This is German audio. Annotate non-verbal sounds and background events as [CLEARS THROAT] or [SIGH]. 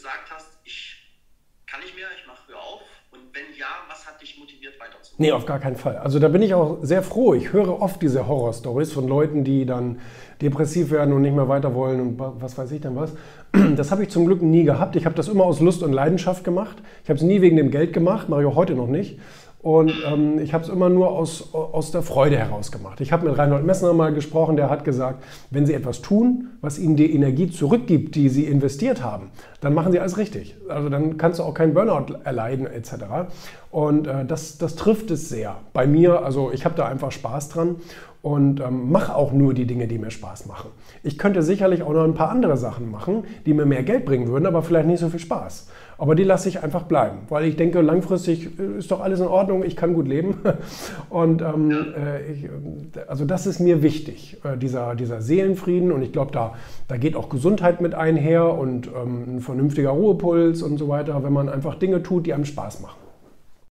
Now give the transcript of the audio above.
gesagt hast, ich kann nicht mehr, ich mache früher auf? Und wenn ja, was hat dich motiviert weiterzumachen? Nee, auf gar keinen Fall. Also da bin ich auch sehr froh. Ich höre oft diese Horror-Stories von Leuten, die dann depressiv werden und nicht mehr weiter wollen und was weiß ich denn was. [CLEARS THROAT] Das habe ich zum Glück nie gehabt. Ich habe das immer aus Lust und Leidenschaft gemacht. Ich habe es nie wegen dem Geld gemacht, mache ich auch heute noch nicht. Und ähm, ich habe es immer nur aus, aus der Freude heraus gemacht. Ich habe mit Reinhold Messner mal gesprochen, der hat gesagt, wenn Sie etwas tun, was Ihnen die Energie zurückgibt, die Sie investiert haben, dann machen Sie alles richtig. Also dann kannst du auch keinen Burnout erleiden etc. Und äh, das, das trifft es sehr. Bei mir, also ich habe da einfach Spaß dran und ähm, mache auch nur die Dinge, die mir Spaß machen. Ich könnte sicherlich auch noch ein paar andere Sachen machen, die mir mehr Geld bringen würden, aber vielleicht nicht so viel Spaß. Aber die lasse ich einfach bleiben, weil ich denke, langfristig äh, ist doch alles in Ordnung, ich kann gut leben. [LAUGHS] Und ähm, äh, ich, also das ist mir wichtig, äh, dieser, dieser Seelenfrieden. Und ich glaube, da, da geht auch Gesundheit mit einher und ähm, ein vernünftiger Ruhepuls und so weiter, wenn man einfach Dinge tut, die einem Spaß machen.